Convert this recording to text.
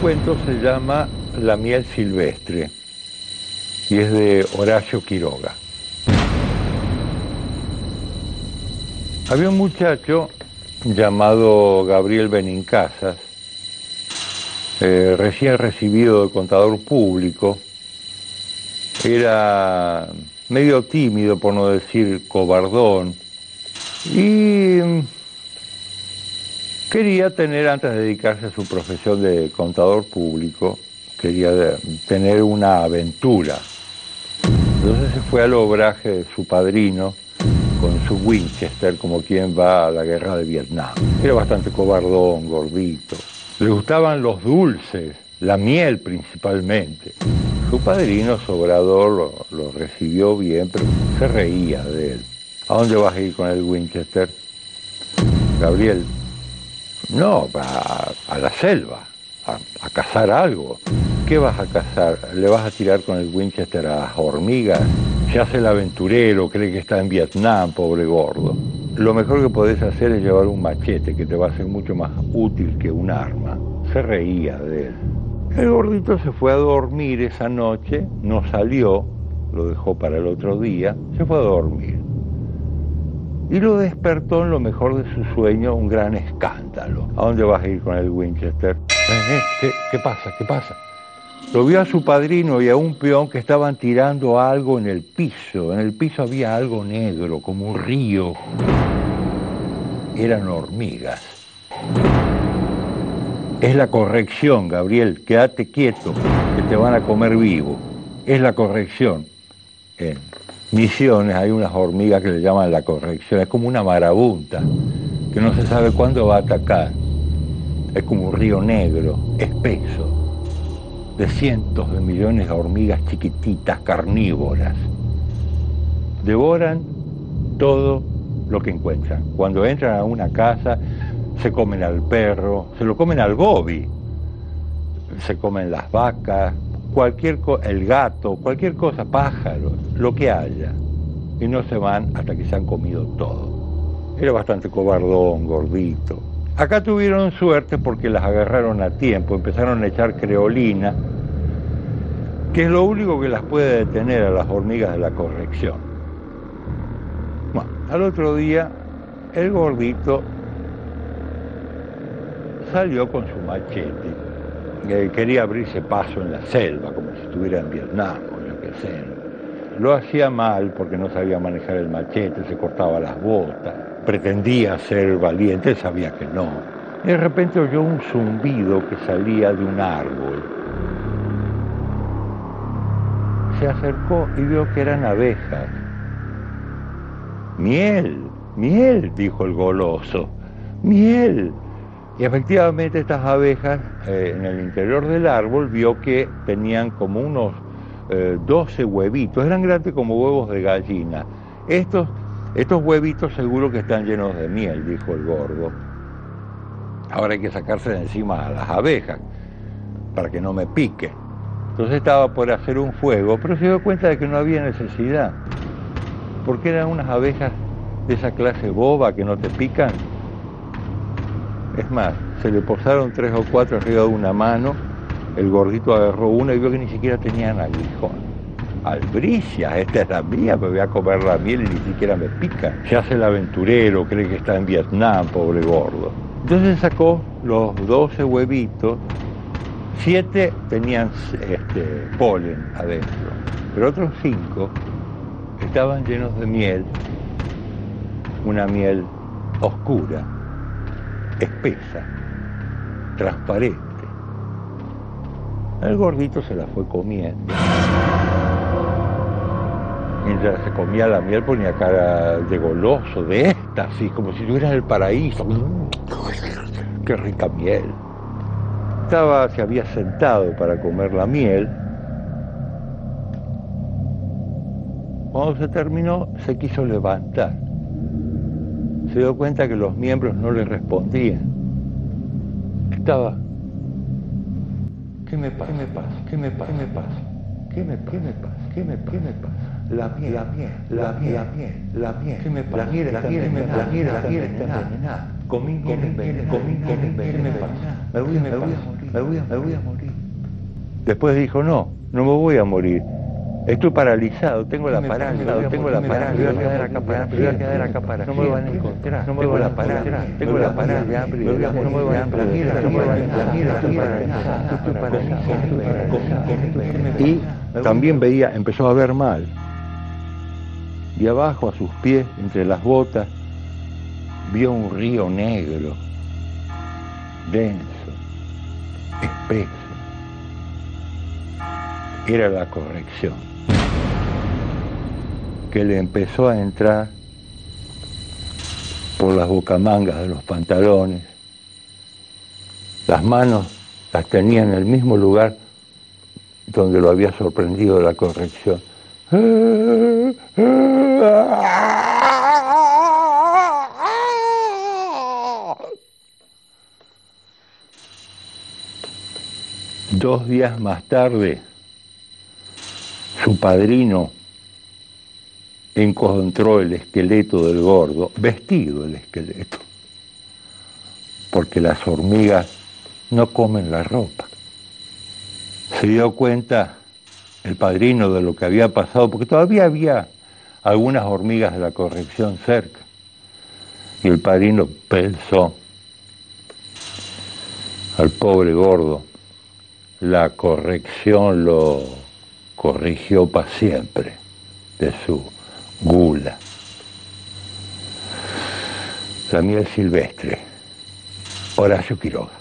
cuento se llama La miel silvestre y es de Horacio Quiroga. Había un muchacho llamado Gabriel Benincasas, eh, recién recibido de contador público, era medio tímido, por no decir cobardón, y quería tener, antes de dedicarse a su profesión de contador público, quería tener una aventura. Entonces se fue al obraje de su padrino con su Winchester, como quien va a la guerra de Vietnam. Era bastante cobardón, gordito. Le gustaban los dulces, la miel principalmente. Su padrino, Sobrador, lo, recibió bien, pero se reía de él. ¿A dónde vas a ir con el Winchester? Gabriel, no, a, la selva, a, a, cazar algo. ¿Qué vas a cazar? ¿Le vas a tirar con el Winchester a las hormigas? Se hace el aventurero, cree que está en Vietnam, pobre gordo. Lo mejor que podés hacer es llevar un machete que te va a ser mucho más útil que un arma. Se reía de él. El gordito se fue a dormir esa noche, no salió, lo dejó para el otro día, se fue a dormir. Y lo despertó en lo mejor de su sueño un gran escándalo. ¿A dónde vas a ir con el Winchester? ¿Eh, eh? ¿Qué, ¿Qué pasa? ¿Qué pasa? Lo vio a su padrino y a un peón que estaban tirando algo en el piso. En el piso había algo negro, como un río. Eran hormigas. Es la corrección, Gabriel. Quédate quieto, que te van a comer vivo. Es la corrección. En Misiones hay unas hormigas que le llaman la corrección. Es como una marabunta, que no se sabe cuándo va a atacar. Es como un río negro, espeso de cientos de millones de hormigas chiquititas, carnívoras. Devoran todo lo que encuentran. Cuando entran a una casa, se comen al perro, se lo comen al gobi, se comen las vacas, cualquier el gato, cualquier cosa, pájaros, lo que haya. Y no se van hasta que se han comido todo. Era bastante cobardón, gordito. Acá tuvieron suerte porque las agarraron a tiempo, empezaron a echar creolina, que es lo único que las puede detener a las hormigas de la corrección. Bueno, al otro día, el gordito salió con su machete. Quería abrirse paso en la selva, como si estuviera en Vietnam o yo qué sé. Lo hacía mal porque no sabía manejar el machete, se cortaba las botas pretendía ser valiente, sabía que no. de repente oyó un zumbido que salía de un árbol. Se acercó y vio que eran abejas. Miel, miel, dijo el goloso, miel. Y efectivamente estas abejas eh, en el interior del árbol vio que tenían como unos 12 eh, huevitos, eran grandes como huevos de gallina. Estos estos huevitos seguro que están llenos de miel, dijo el gordo. Ahora hay que sacarse de encima a las abejas para que no me piquen. Entonces estaba por hacer un fuego, pero se dio cuenta de que no había necesidad, porque eran unas abejas de esa clase boba que no te pican. Es más, se le posaron tres o cuatro arriba de una mano, el gordito agarró una y vio que ni siquiera tenían aguijón albricias, esta es la mía, me voy a comer la miel y ni siquiera me pica. Se hace el aventurero, cree que está en Vietnam, pobre gordo. Entonces sacó los 12 huevitos, siete tenían este, polen adentro, pero otros cinco estaban llenos de miel, una miel oscura, espesa, transparente. El gordito se la fue comiendo mientras se comía la miel ponía cara de goloso, de éxtasis, como si estuviera en el paraíso. ¡Qué rica miel! Estaba, se había sentado para comer la miel. Cuando se terminó, se quiso levantar se dio cuenta que los miembros no le respondían. Estaba. ¿Qué me pasa? ¿Qué me pasa? ¿Qué me pasa? ¿Qué me pasa? ¿Qué me pasa? ¿Qué me pasa? ¿Qué me pasa? La piel, la piel, la piel, la piel, la piel. ¿Qué me pasa? La piel, la piel, la piel, la piel está envenenada. Comí, comí, comí, comí, me pasa? Me voy, a morir, me voy a morir. Después dijo, no, no me voy a morir Estoy paralizado, tengo la parálisis, tengo la parálisis, voy a quedar acá para, voy a quedar acá para, no me van a encontrar, no me van a parar, tengo la parálisis, no me van a encontrar, no me van a encontrar, y también veía, empezó a ver mal. Y abajo a sus pies, entre las botas, vio un río negro, denso, espeso. Era la corrección, que le empezó a entrar por las bocamangas de los pantalones. Las manos las tenía en el mismo lugar donde lo había sorprendido la corrección. Dos días más tarde, su padrino encontró el esqueleto del gordo, vestido el esqueleto, porque las hormigas no comen la ropa. Se dio cuenta el padrino de lo que había pasado, porque todavía había algunas hormigas de la corrección cerca. Y el padrino pensó al pobre gordo, la corrección lo corrigió para siempre de su gula. La miel silvestre, Horacio Quiroga.